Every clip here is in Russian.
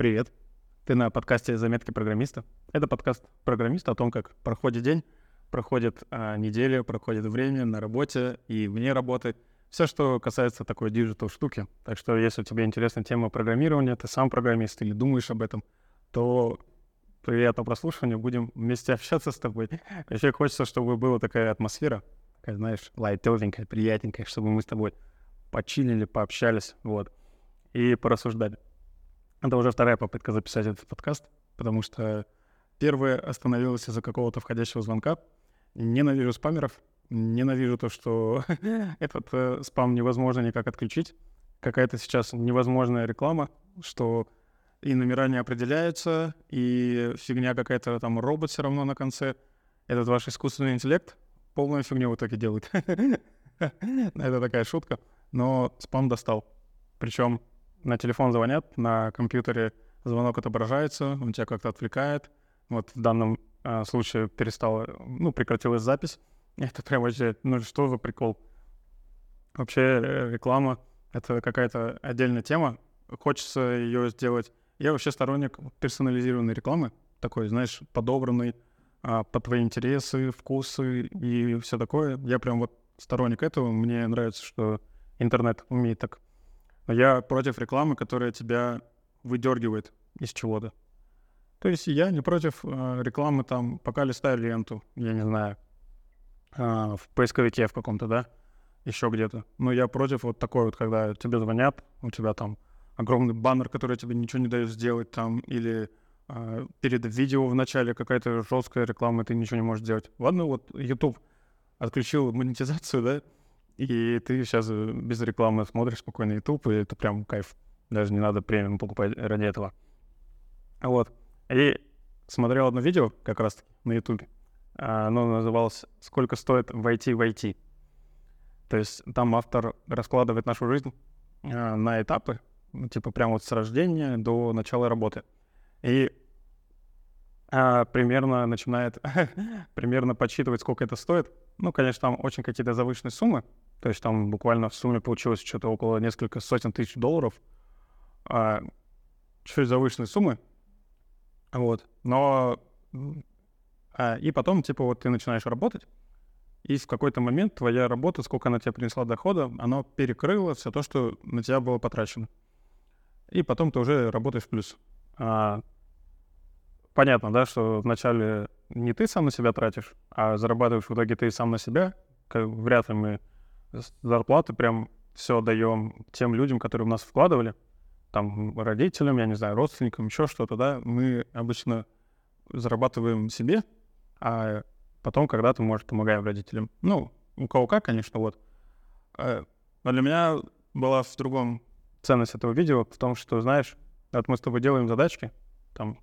Привет. Ты на подкасте «Заметки программиста». Это подкаст программиста о том, как проходит день, проходит а, неделя, проходит время на работе и вне работы. Все, что касается такой digital штуки. Так что, если тебе интересна тема программирования, ты сам программист или думаешь об этом, то приятного прослушивания, будем вместе общаться с тобой. Еще хочется, чтобы была такая атмосфера, такая, знаешь, лайтовенькая, приятненькая, чтобы мы с тобой почилили, пообщались, вот, и порассуждали. Это уже вторая попытка записать этот подкаст, потому что первая остановилась из-за какого-то входящего звонка. Ненавижу спамеров, ненавижу то, что этот э, спам невозможно никак отключить. Какая-то сейчас невозможная реклама, что и номера не определяются, и фигня какая-то там робот все равно на конце. Этот ваш искусственный интеллект полную фигню в итоге делает. Это такая шутка. Но спам достал. Причем на телефон звонят, на компьютере звонок отображается, он тебя как-то отвлекает. Вот в данном э, случае перестала, ну, прекратилась запись. Это прям вообще, ну что за прикол? Вообще э, реклама — это какая-то отдельная тема. Хочется ее сделать. Я вообще сторонник персонализированной рекламы, такой, знаешь, подобранной а, под твои интересы, вкусы и все такое. Я прям вот сторонник этого. Мне нравится, что интернет умеет так я против рекламы, которая тебя выдергивает из чего-то. То есть я не против э, рекламы там, пока листаю ленту, я не знаю, э, в поисковике в каком-то, да, еще где-то. Но я против вот такой вот, когда тебе звонят, у тебя там огромный баннер, который тебе ничего не дает сделать там, или э, перед видео в начале какая-то жесткая реклама, ты ничего не можешь сделать. Ладно, вот YouTube отключил монетизацию, да, и ты сейчас э, без рекламы смотришь спокойно YouTube, и это прям кайф. Даже не надо премиум покупать ради этого. Вот. И смотрел одно видео как раз на YouTube. Оно называлось «Сколько стоит войти в IT?». То есть там автор раскладывает нашу жизнь а, на этапы, ну, типа прямо вот с рождения до начала работы. И а, примерно начинает примерно подсчитывать, сколько это стоит. Ну, конечно, там очень какие-то завышенные суммы, то есть там буквально в сумме получилось что-то около несколько сотен тысяч долларов. А, чуть завышенные суммы. Вот. Но... А, и потом, типа, вот ты начинаешь работать, и в какой-то момент твоя работа, сколько она тебе принесла дохода, она перекрыла все то, что на тебя было потрачено. И потом ты уже работаешь в плюс. А, понятно, да, что вначале не ты сам на себя тратишь, а зарабатываешь в итоге ты сам на себя. Вряд ли мы зарплаты прям все даем тем людям, которые в нас вкладывали, там, родителям, я не знаю, родственникам, еще что-то, да, мы обычно зарабатываем себе, а потом когда-то, может, помогаем родителям. Ну, у кого как, конечно, вот. А, но для меня была в другом ценность этого видео, в том, что, знаешь, вот мы с тобой делаем задачки, там,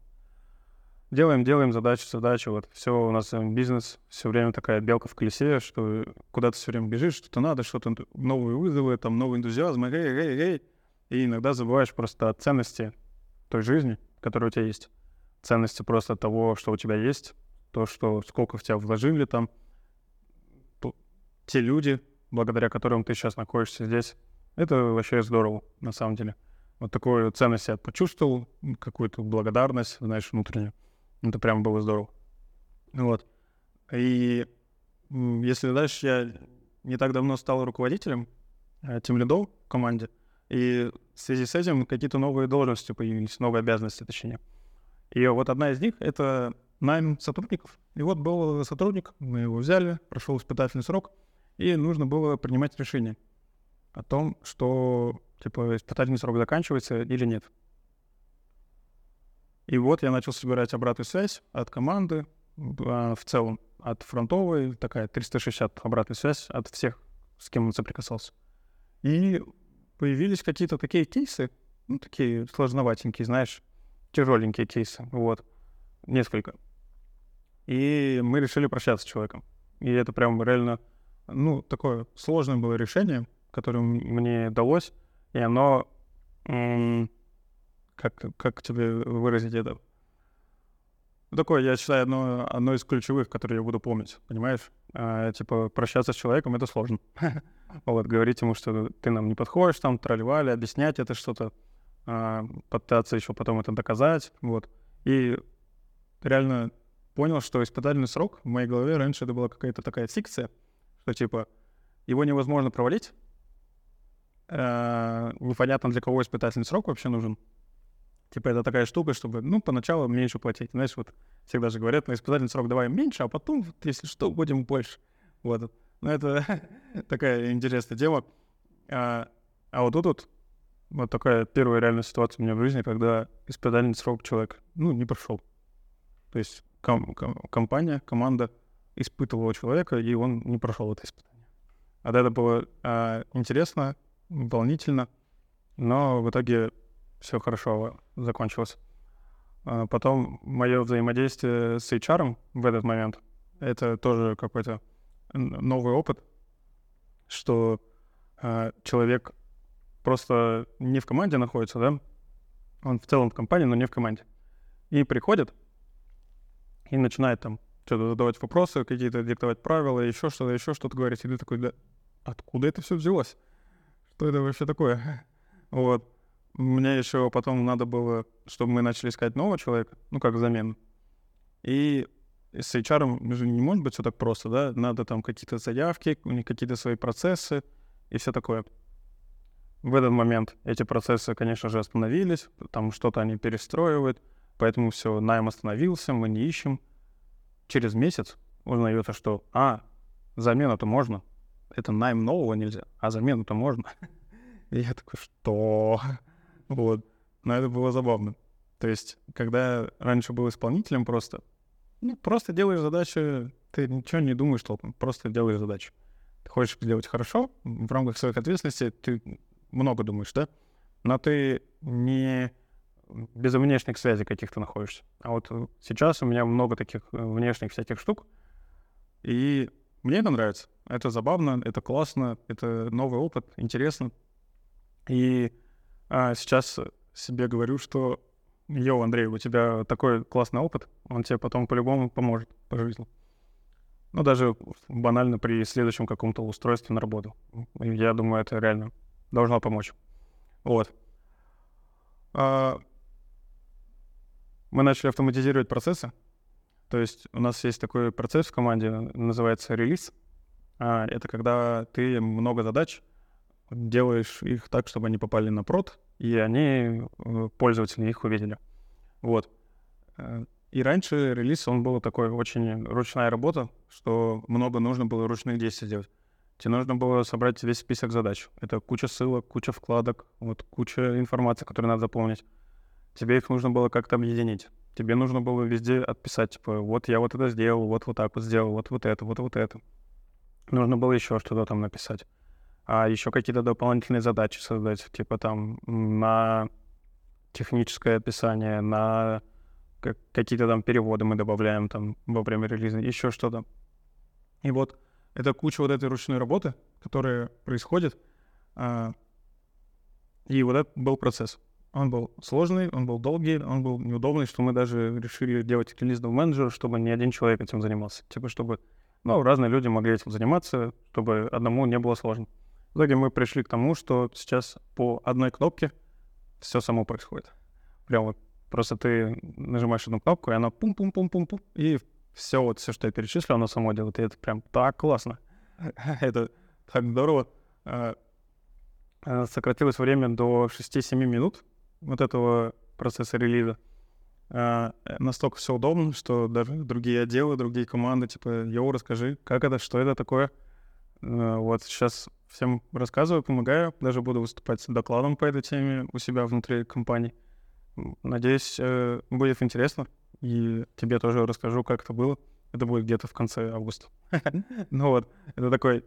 делаем, делаем задачи, задачи, вот все у нас э, бизнес, все время такая белка в колесе, что куда то все время бежишь, что-то надо, что-то новые вызовы, там новый энтузиазм, эй, эй, эй, и иногда забываешь просто о ценности той жизни, которая у тебя есть, ценности просто того, что у тебя есть, то, что сколько в тебя вложили там, те люди, благодаря которым ты сейчас находишься здесь, это вообще здорово, на самом деле. Вот такую ценность я почувствовал, какую-то благодарность, знаешь, внутреннюю. Это прям было здорово. Вот. И если дальше я не так давно стал руководителем, э, тем лидов в команде, и в связи с этим какие-то новые должности появились, новые обязанности, точнее. И вот одна из них — это найм сотрудников. И вот был сотрудник, мы его взяли, прошел испытательный срок, и нужно было принимать решение о том, что, типа, испытательный срок заканчивается или нет. И вот я начал собирать обратную связь от команды а, в целом, от фронтовой, такая 360 обратная связь от всех, с кем он соприкасался. И появились какие-то такие кейсы, ну, такие сложноватенькие, знаешь, тяжеленькие кейсы, вот, несколько. И мы решили прощаться с человеком. И это прям реально, ну, такое сложное было решение, которое мне далось, и оно как, как тебе выразить это? Такое, я считаю, одно, одно из ключевых, которые я буду помнить, понимаешь? А, типа, прощаться с человеком — это сложно. вот, говорить ему, что ты нам не подходишь, там, тролливали, объяснять это что-то. а, пытаться еще потом это доказать, вот. И реально понял, что испытательный срок в моей голове раньше это была какая-то такая фикция, что типа его невозможно провалить, э, непонятно для кого испытательный срок вообще нужен. Типа это такая штука, чтобы, ну, поначалу меньше платить. Знаешь, вот всегда же говорят, на испытательный срок давай меньше, а потом, вот, если что, будем больше. Вот. Ну, это такая интересная тема. А, а вот тут вот, вот такая первая реальная ситуация у меня в жизни, когда испытательный срок человек, ну, не прошел. То есть ком- ком- компания, команда испытывала человека, и он не прошел это испытание. А это было а, интересно, волнительно, но в итоге все хорошо закончилось. А потом мое взаимодействие с HR в этот момент, это тоже какой-то новый опыт, что а, человек просто не в команде находится, да, он в целом в компании, но не в команде. И приходит и начинает там что-то задавать вопросы, какие-то диктовать правила, еще что-то, еще что-то говорить. И ты такой, да откуда это все взялось? Что это вообще такое? Вот. Мне еще потом надо было, чтобы мы начали искать нового человека, ну, как замену. И с HR же не может быть все так просто, да? Надо там какие-то заявки, у них какие-то свои процессы и все такое. В этот момент эти процессы, конечно же, остановились, там что-то они перестроивают, поэтому все, найм остановился, мы не ищем. Через месяц узнается, что, а, замену-то можно, это найм нового нельзя, а замену-то можно. И я такой, что? Вот. Но это было забавно. То есть, когда раньше был исполнителем просто, ну, просто делаешь задачи, ты ничего не думаешь толком, просто делаешь задачи. Ты хочешь сделать хорошо, в рамках своих ответственностей ты много думаешь, да? Но ты не без внешних связей каких-то находишься. А вот сейчас у меня много таких э, внешних всяких штук, и мне это нравится. Это забавно, это классно, это новый опыт, интересно. И а, сейчас себе говорю, что Йоу, Андрей, у тебя такой классный опыт, он тебе потом по-любому поможет по жизни. Ну, даже банально при следующем каком-то устройстве на работу. Я думаю, это реально должно помочь. Вот. А, мы начали автоматизировать процессы. То есть у нас есть такой процесс в команде, называется релиз. А, это когда ты много задач делаешь их так, чтобы они попали на прод, и они, э, пользователи, их увидели. Вот. Э, и раньше релиз, он был такой очень ручная работа, что много нужно было ручных действий делать. Тебе нужно было собрать весь список задач. Это куча ссылок, куча вкладок, вот куча информации, которую надо заполнить. Тебе их нужно было как-то объединить. Тебе нужно было везде отписать, типа, вот я вот это сделал, вот вот так вот сделал, вот вот это, вот вот это. Нужно было еще что-то там написать а еще какие-то дополнительные задачи создать, типа там на техническое описание, на какие-то там переводы мы добавляем там во время релиза, еще что-то. И вот это куча вот этой ручной работы, которая происходит, а, и вот это был процесс. Он был сложный, он был долгий, он был неудобный, что мы даже решили делать релизный менеджер, чтобы не один человек этим занимался. Типа, чтобы ну, разные люди могли этим заниматься, чтобы одному не было сложно. В итоге мы пришли к тому, что сейчас по одной кнопке все само происходит. Прям вот просто ты нажимаешь одну кнопку, и она пум-пум-пум-пум-пум, и все вот, все, что я перечислил, оно само делает. И это прям так классно. это так здорово. А, а, сократилось время до 6-7 минут вот этого процесса релиза. А, настолько все удобно, что даже другие отделы, другие команды, типа, йоу, расскажи, как это, что это такое. Вот сейчас всем рассказываю, помогаю, даже буду выступать с докладом по этой теме у себя внутри компании. Надеюсь, э, будет интересно, и тебе тоже расскажу, как это было. Это будет где-то в конце августа. Ну вот, это такой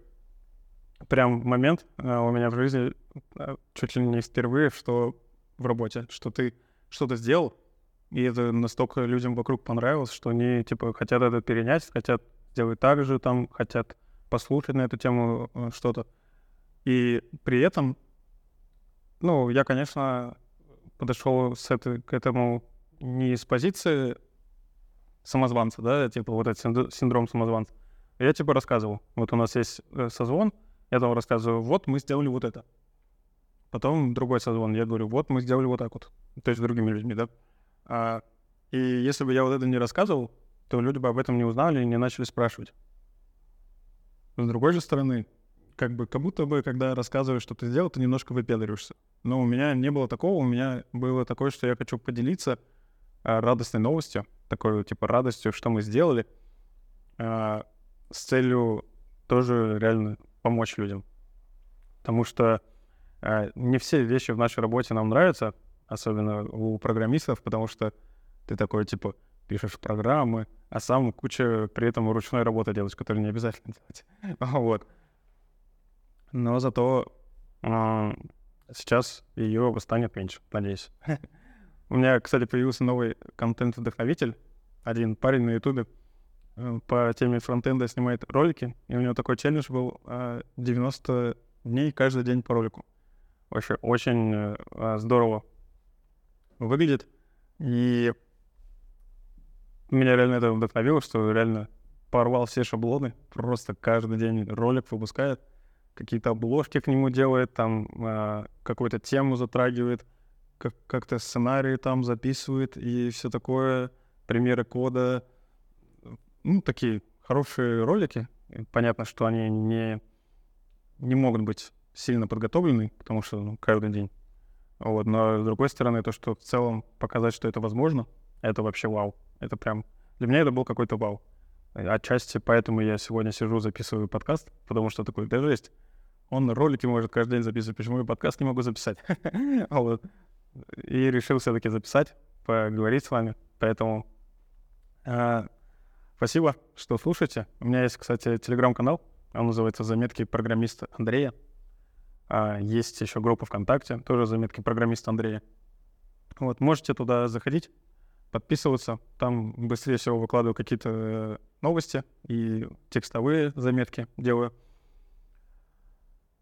прям момент э, у меня в жизни, э, чуть ли не впервые, что в работе, что ты что-то сделал, и это настолько людям вокруг понравилось, что они, типа, хотят это перенять, хотят сделать так же, там, хотят послушать на эту тему что-то. И при этом, ну, я, конечно, подошел с этой, к этому не с позиции самозванца, да, типа вот этот синдром самозванца. Я типа рассказывал. Вот у нас есть э, созвон, я там рассказываю, вот мы сделали вот это. Потом другой созвон, я говорю, вот мы сделали вот так вот. То есть с другими людьми, да. А, и если бы я вот это не рассказывал, то люди бы об этом не узнали и не начали спрашивать. С другой же стороны, как бы, как будто бы, когда рассказываешь, что ты сделал, ты немножко выпендриваешься. Но у меня не было такого, у меня было такое, что я хочу поделиться а, радостной новостью, такой, типа, радостью, что мы сделали, а, с целью тоже реально помочь людям. Потому что а, не все вещи в нашей работе нам нравятся, особенно у программистов, потому что ты такой, типа, пишешь программы, а сам куча при этом ручной работы делаешь, которую не обязательно делать. вот. Но зато э, сейчас ее станет меньше, надеюсь. У меня, кстати, появился новый контент-вдохновитель. Один парень на ютубе э, по теме фронтенда снимает ролики, и у него такой челлендж был 90 э, дней каждый день по ролику. Вообще очень э, здорово выглядит. И меня реально это вдохновило, что реально порвал все шаблоны, просто каждый день ролик выпускает, какие-то обложки к нему делает, там э, какую-то тему затрагивает, как- как-то сценарии там записывает и все такое, примеры кода. Ну, такие хорошие ролики. Понятно, что они не, не могут быть сильно подготовлены, потому что ну, каждый день. Вот, но с другой стороны, то, что в целом показать, что это возможно, это вообще вау. Это прям... Для меня это был какой-то вау. Отчасти поэтому я сегодня сижу, записываю подкаст, потому что такой, да жесть. Он ролики может каждый день записывать, почему я подкаст не могу записать? И решил все-таки записать, поговорить с вами. Поэтому э, спасибо, что слушаете. У меня есть, кстати, телеграм-канал. Он называется «Заметки программиста Андрея». А, есть еще группа ВКонтакте, тоже «Заметки программиста Андрея». Вот, можете туда заходить, подписываться. Там быстрее всего выкладываю какие-то э, новости и текстовые заметки делаю.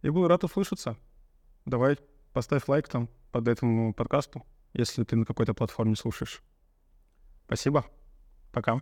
И буду рад услышаться. Давай, поставь лайк там под этому подкасту, если ты на какой-то платформе слушаешь. Спасибо. Пока.